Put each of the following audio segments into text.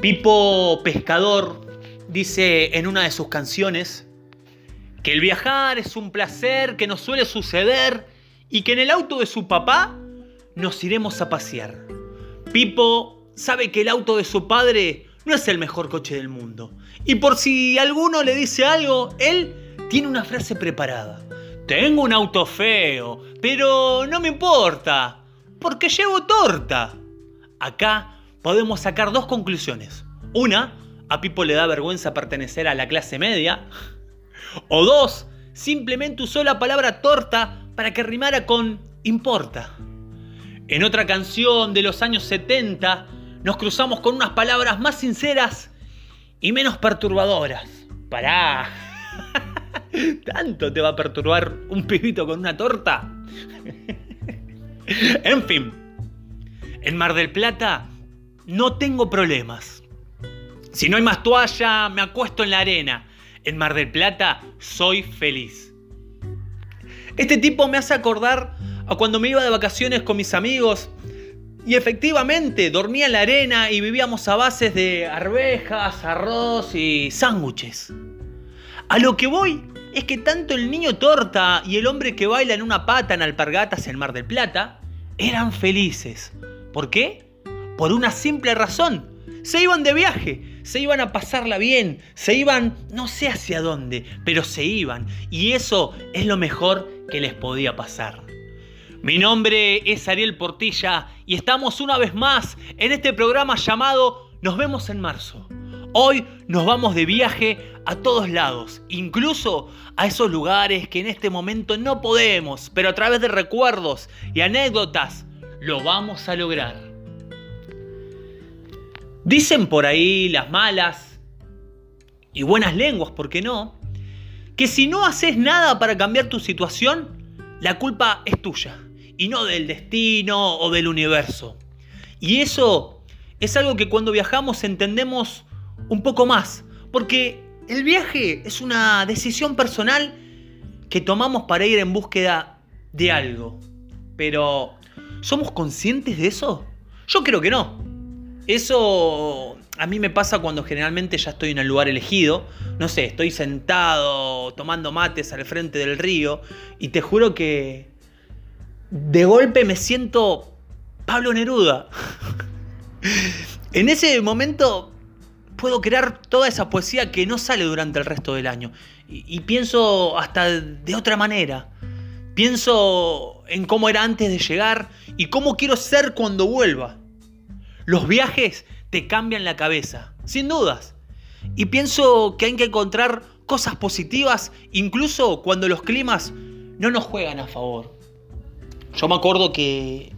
Pipo Pescador dice en una de sus canciones que el viajar es un placer que nos suele suceder y que en el auto de su papá nos iremos a pasear. Pipo sabe que el auto de su padre no es el mejor coche del mundo. Y por si alguno le dice algo, él tiene una frase preparada. Tengo un auto feo, pero no me importa, porque llevo torta. Acá podemos sacar dos conclusiones. Una, a Pipo le da vergüenza pertenecer a la clase media. O dos, simplemente usó la palabra torta para que rimara con importa. En otra canción de los años 70 nos cruzamos con unas palabras más sinceras y menos perturbadoras. Pará. ¿Tanto te va a perturbar un pibito con una torta? en fin, en Mar del Plata no tengo problemas. Si no hay más toalla, me acuesto en la arena. En Mar del Plata soy feliz. Este tipo me hace acordar a cuando me iba de vacaciones con mis amigos y efectivamente dormía en la arena y vivíamos a bases de arvejas, arroz y sándwiches. A lo que voy es que tanto el niño torta y el hombre que baila en una pata en alpargatas en Mar del Plata eran felices. ¿Por qué? Por una simple razón. Se iban de viaje, se iban a pasarla bien, se iban no sé hacia dónde, pero se iban. Y eso es lo mejor que les podía pasar. Mi nombre es Ariel Portilla y estamos una vez más en este programa llamado Nos vemos en marzo. Hoy nos vamos de viaje a todos lados, incluso a esos lugares que en este momento no podemos, pero a través de recuerdos y anécdotas lo vamos a lograr. Dicen por ahí las malas y buenas lenguas, ¿por qué no? Que si no haces nada para cambiar tu situación, la culpa es tuya y no del destino o del universo. Y eso es algo que cuando viajamos entendemos un poco más, porque el viaje es una decisión personal que tomamos para ir en búsqueda de algo. Pero, ¿somos conscientes de eso? Yo creo que no. Eso a mí me pasa cuando generalmente ya estoy en el lugar elegido. No sé, estoy sentado tomando mates al frente del río y te juro que de golpe me siento Pablo Neruda. en ese momento puedo crear toda esa poesía que no sale durante el resto del año. Y, pienso hasta de otra manera. Pienso en cómo era antes de llegar y cómo quiero ser cuando vuelva. Los viajes te cambian la cabeza, sin dudas. Y pienso que hay que encontrar cosas positivas incluso cuando los climas no nos juegan a favor. Yo me acuerdo que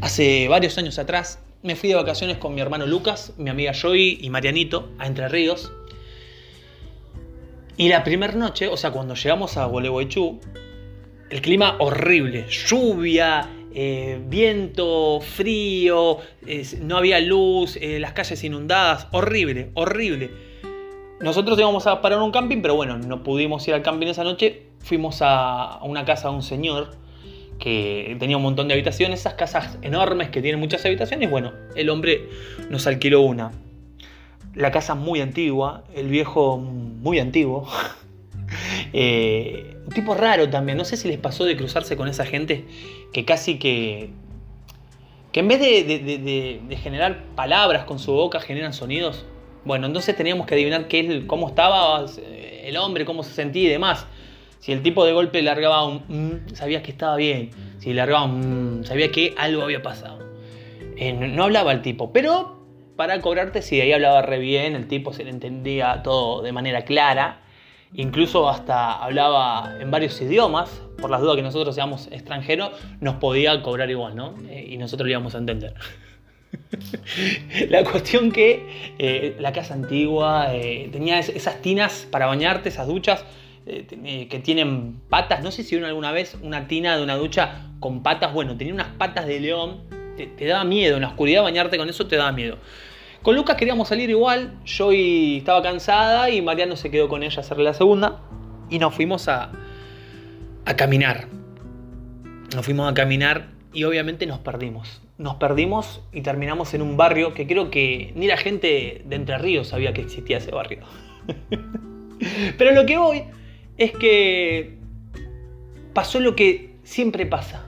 hace varios años atrás me fui de vacaciones con mi hermano Lucas, mi amiga Joy y Marianito a Entre Ríos. Y la primera noche, o sea, cuando llegamos a Gualeguaychú, el clima horrible, lluvia, eh, viento, frío, no había luz, eh, las calles inundadas, horrible, horrible. Nosotros íbamos a parar un camping, pero bueno, no pudimos ir al camping esa noche. Fuimos a una casa de un señor que tenía un montón de habitaciones, esas casas enormes que tienen muchas habitaciones, bueno, el hombre nos alquiló una. La casa muy antigua, el viejo muy antiguo. Eh, tipo raro también, no sé si les pasó de cruzarse con esa gente que casi que... que en vez de, generar palabras con su boca generan sonidos. Bueno, entonces teníamos que adivinar qué, cómo estaba el hombre, cómo se sentía y demás. Si el tipo de golpe largaba un mm, sabías que estaba bien. Si largaba un mm, sabías que algo había pasado. Eh, no, hablaba el tipo, pero para cobrarte si ahí hablaba re bien, el tipo se le entendía todo de manera clara. Incluso hasta hablaba en varios idiomas, por las dudas que nosotros seamos extranjeros, nos podía cobrar igual, ¿no? Eh, y nosotros le íbamos a entender. la cuestión que eh, la casa antigua tenía esas tinas para bañarte, esas duchas eh, que tienen patas. No sé si vieron alguna vez una tina de una ducha con patas. Bueno, tenía unas patas de león. Te, daba miedo. En la oscuridad bañarte con eso te daba miedo. Con Lucas queríamos salir igual. Yo estaba cansada y Mariano se quedó con ella a hacerle la segunda. Y nos fuimos a, a caminar. Nos fuimos a caminar y obviamente nos perdimos. nos perdimos y terminamos en un barrio que creo que ni la gente de Entre Ríos sabía que existía ese barrio. Pero lo que voy es que pasó lo que siempre pasa.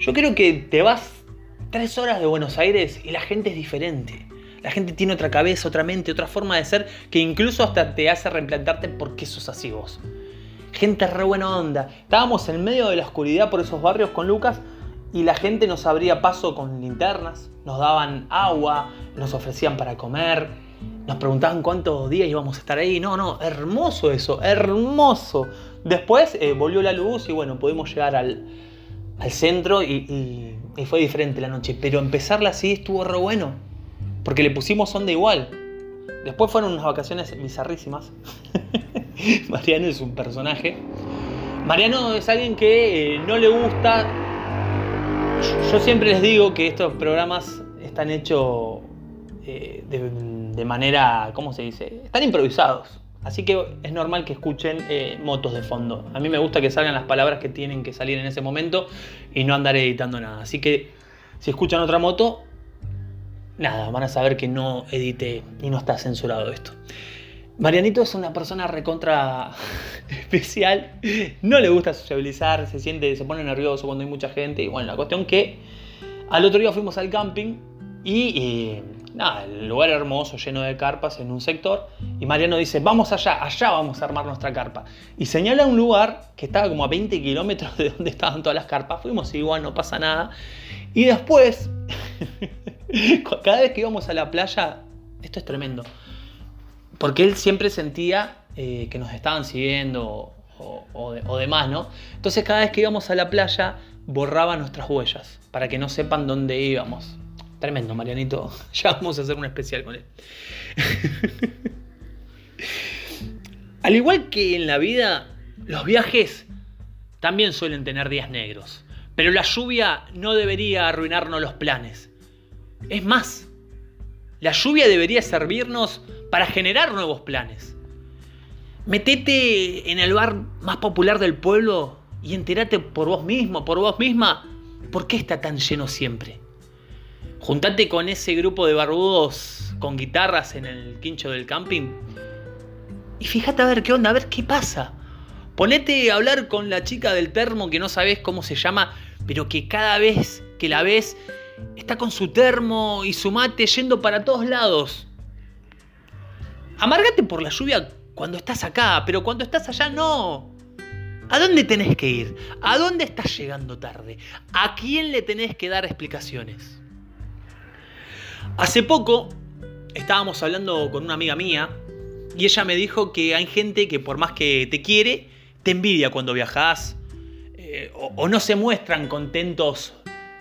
Yo creo que te vas tres horas de Buenos Aires y la gente es diferente. La gente tiene otra cabeza, otra mente, otra forma de ser que incluso hasta te hace replantarte por qué sos así vos. Gente re buena onda. Estábamos en medio de la oscuridad por esos barrios con Lucas y la gente nos abría paso con linternas, nos daban agua, nos ofrecían para comer, nos preguntaban cuántos días íbamos a estar ahí. No, no, hermoso eso, hermoso. Después eh, volvió la luz y bueno, pudimos llegar al, centro y, y, fue diferente la noche. Pero empezarla así estuvo re bueno, porque le pusimos onda igual. Después fueron unas vacaciones bizarrísimas. Mariano es un personaje. Mariano es alguien que eh, no le gusta yo siempre les digo que estos programas están hechos eh, de, manera, ¿cómo se dice? Están improvisados. Así que es normal que escuchen eh, motos de fondo. A mí me gusta que salgan las palabras que tienen que salir en ese momento y no andar editando nada. Así que si escuchan otra moto, nada, van a saber que no edité y no está censurado esto. Marianito es una persona recontra especial, no le gusta sociabilizar, se siente, se pone nervioso cuando hay mucha gente. Y bueno, la cuestión que al otro día fuimos al camping y, nada, el lugar hermoso, lleno de carpas en un sector. Y Mariano dice, vamos allá, allá vamos a armar nuestra carpa. Y señala un lugar que estaba como a 20 kilómetros de donde estaban todas las carpas. Fuimos igual, no pasa nada. Y después, cada vez que íbamos a la playa, esto es tremendo porque él siempre sentía eh, que nos estaban siguiendo o, demás, ¿no? Entonces cada vez que íbamos a la playa borraba nuestras huellas para que no sepan dónde íbamos. Tremendo, Marianito. Ya vamos a hacer un especial con él. Al igual que en la vida, los viajes también suelen tener días negros. Pero la lluvia no debería arruinarnos los planes. Es más, la lluvia debería servirnos para generar nuevos planes. Metete en el bar más popular del pueblo y entérate por vos mismo, por vos misma, por qué está tan lleno siempre. Juntate con ese grupo de barbudos con guitarras en el quincho del camping y fíjate a ver qué onda, a ver qué pasa. Ponete a hablar con la chica del termo que no sabes cómo se llama, pero que cada vez que la ves está con su termo y su mate yendo para todos lados. Amárgate por la lluvia cuando estás acá, pero cuando estás allá no. ¿A dónde tenés que ir? ¿A dónde estás llegando tarde? ¿A quién le tenés que dar explicaciones? Hace poco estábamos hablando con una amiga mía y ella me dijo que hay gente que por más que te quiere, te envidia cuando viajas eh, o, no se muestran contentos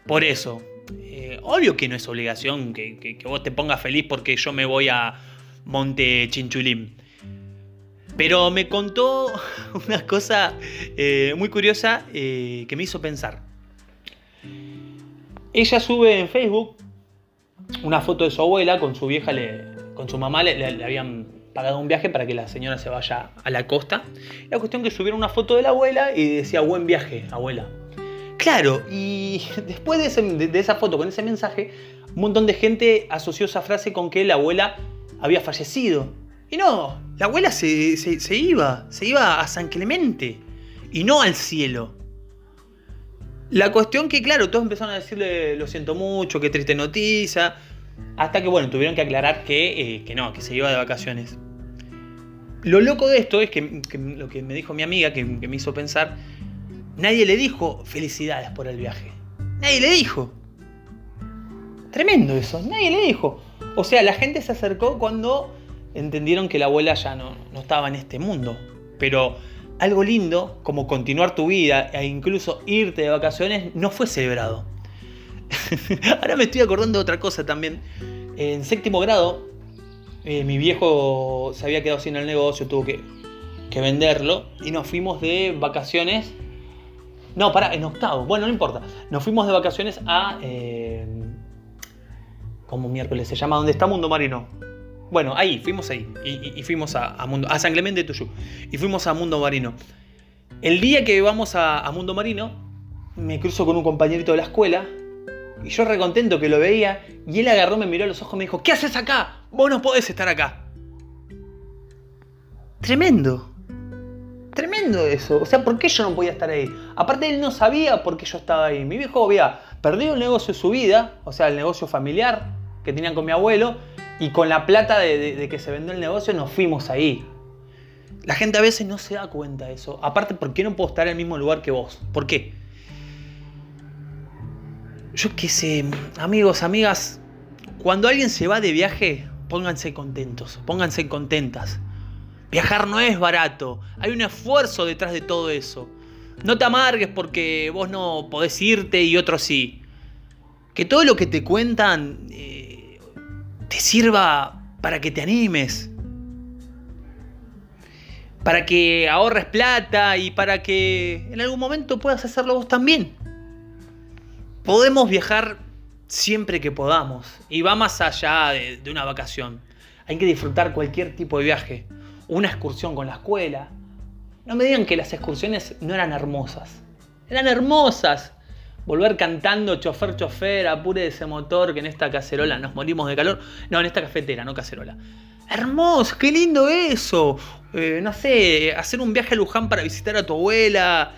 por eso. Eh, obvio que no es obligación que vos te pongas feliz porque yo me voy a, Monte Chinchulín. Pero me contó una cosa eh, muy curiosa que me hizo pensar. Ella sube en Facebook una foto de su abuela con su vieja, con su mamá, le, habían pagado un viaje para que la señora se vaya a la costa. La cuestión que subieron una foto de la abuela y decía buen viaje, abuela. Claro, y después de, de esa foto con ese mensaje, un montón de gente asoció esa frase con que la abuela había fallecido. Y no, la abuela se, iba, se iba a San Clemente y no al cielo. La cuestión que, claro, todos empezaron a decirle lo siento mucho, qué triste noticia, hasta que, bueno, tuvieron que aclarar que, eh, que no, que se iba de vacaciones. Lo loco de esto es que, lo que me dijo mi amiga, que, que me hizo pensar, nadie le dijo felicidades por el viaje. Nadie le dijo. Tremendo eso, nadie le dijo. O sea, la gente se acercó cuando entendieron que la abuela ya no, estaba en este mundo. Pero algo lindo, como continuar tu vida e incluso irte de vacaciones, no fue celebrado. Ahora me estoy acordando de otra cosa también. En séptimo grado, eh, mi viejo se había quedado sin el negocio, tuvo que, venderlo y nos fuimos de vacaciones. No, para, en octavo. Bueno, no importa. Nos fuimos de vacaciones a eh, como miércoles se llama, ¿dónde está Mundo Marino. Bueno, ahí, fuimos ahí. Y, fuimos a, Mundo, a San Clemente de Tuyú. Y fuimos a Mundo Marino. El día que vamos a, Mundo Marino, me cruzo con un compañerito de la escuela Y yo recontento que lo veía. Y él agarró, me miró a los ojos y me dijo, ¿qué haces acá? Vos no podés estar acá. Tremendo. Tremendo eso. O sea, ¿por qué yo no podía estar ahí? Aparte, él no sabía por qué yo estaba ahí. Mi viejo había perdido el negocio de su vida, o sea, el negocio familiar que tenían con mi abuelo, y con la plata de, que se vendió el negocio nos fuimos ahí. La gente a veces no se da cuenta de eso. Aparte, ¿por qué no puedo estar en el mismo lugar que vos? ¿Por qué? Yo qué sé, amigos, amigas, cuando alguien se va de viaje, pónganse contentos, pónganse contentas. Viajar no es barato, hay un esfuerzo detrás de todo eso. No te amargues porque vos no podés irte y otros sí. Que todo lo que te cuentan eh, te sirva para que te animes. Para que ahorres plata y para que en algún momento puedas hacerlo vos también. Podemos viajar siempre que podamos y va más allá de una vacación. Hay que disfrutar cualquier tipo de viaje una excursión con la escuela. No me digan que las excursiones no eran hermosas. Eran hermosas. Volver cantando chofer, chofer, apure ese motor que en esta cacerola nos morimos de calor. No, en esta cafetera, no cacerola. Hermoso, qué lindo eso. Eh, no sé, hacer un viaje a Luján para visitar a tu abuela.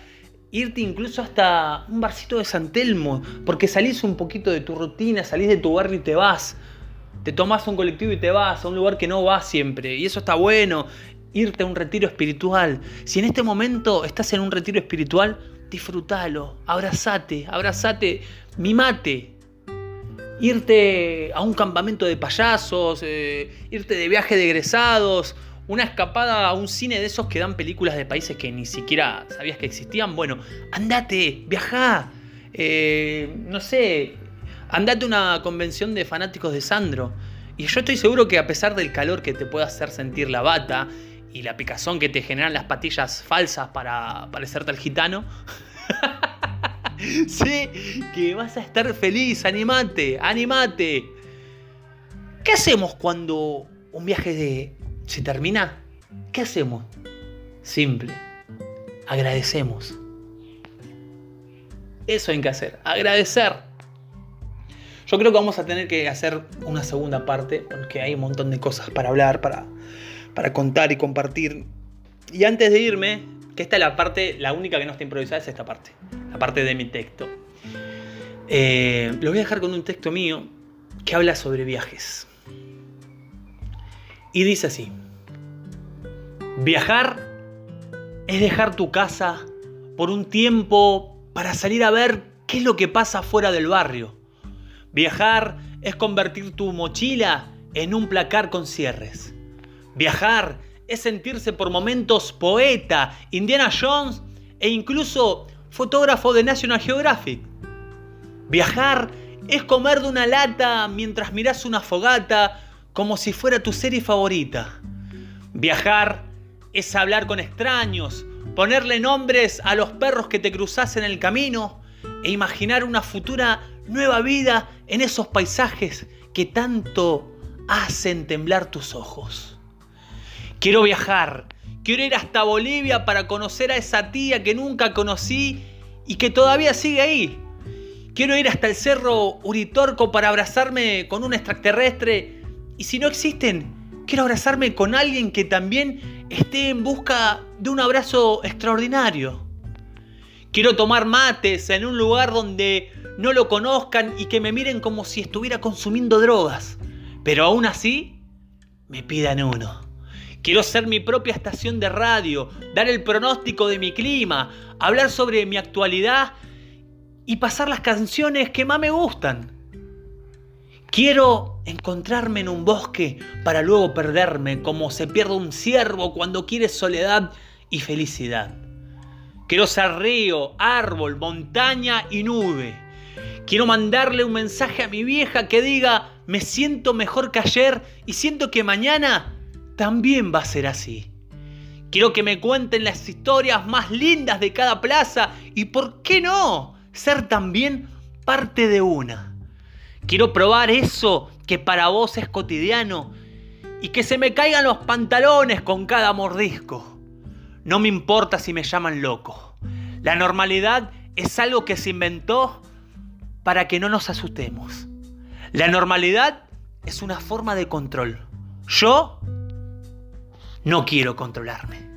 Irte incluso hasta un barcito de San Telmo. Porque salís un poquito de tu rutina, salís de tu barrio y te vas te tomas un colectivo y te vas a un lugar que no vas siempre. Y eso está bueno. Irte a un retiro espiritual. Si en este momento estás en un retiro espiritual, disfrútalo. Abrazate, abrazate, mimate. Irte a un campamento de payasos, eh, irte de viaje de egresados, una escapada a un cine de esos que dan películas de países que ni siquiera sabías que existían. Bueno, andate, viajá. Eh, no sé, andate a una convención de fanáticos de Sandro. Y yo estoy seguro que a pesar del calor que te pueda hacer sentir la bata y la picazón que te generan las patillas falsas para parecerte al gitano, sé que vas a estar feliz, animate, animate. ¿Qué hacemos cuando un viaje se termina? ¿Qué hacemos? Simple, agradecemos. Eso hay que hacer, agradecer. Yo creo que vamos a tener que hacer una segunda parte porque hay un montón de cosas para hablar, para, para contar y compartir. Y antes de irme, que esta es la parte, la única que no está improvisada es esta parte, la parte de mi texto. Eh, lo voy a dejar con un texto mío que habla sobre viajes. Y dice así, viajar es dejar tu casa por un tiempo para salir a ver qué es lo que pasa fuera del barrio Viajar es convertir tu mochila en un placar con cierres. Viajar es sentirse por momentos poeta, Indiana Jones e incluso fotógrafo de National Geographic. Viajar es comer de una lata mientras miras una fogata como si fuera tu serie favorita. Viajar es hablar con extraños, ponerle nombres a los perros que te cruzas en el camino e imaginar una futura nueva vida en esos paisajes que tanto hacen temblar tus ojos. Quiero viajar, quiero ir hasta Bolivia para conocer a esa tía que nunca conocí y que todavía sigue ahí. Quiero ir hasta el cerro Uritorco para abrazarme con un extraterrestre y si no existen, quiero abrazarme con alguien que también esté en busca de un abrazo extraordinario. Quiero tomar mates en un lugar donde no lo conozcan y que me miren como si estuviera consumiendo drogas. Pero aún así, me pidan uno. Quiero ser mi propia estación de radio, dar el pronóstico de mi clima, hablar sobre mi actualidad y pasar las canciones que más me gustan. Quiero encontrarme en un bosque para luego perderme como se pierde un ciervo cuando quiere soledad y felicidad. Quiero ser río, árbol, montaña y nube. Quiero mandarle un mensaje a mi vieja que diga, me siento mejor que ayer y siento que mañana también va a ser así. Quiero que me cuenten las historias más lindas de cada plaza y, ¿por qué no?, ser también parte de una. Quiero probar eso que para vos es cotidiano y que se me caigan los pantalones con cada mordisco. No me importa si me llaman loco. La normalidad es algo que se inventó para que no nos asustemos. La normalidad es una forma de control. Yo no quiero controlarme.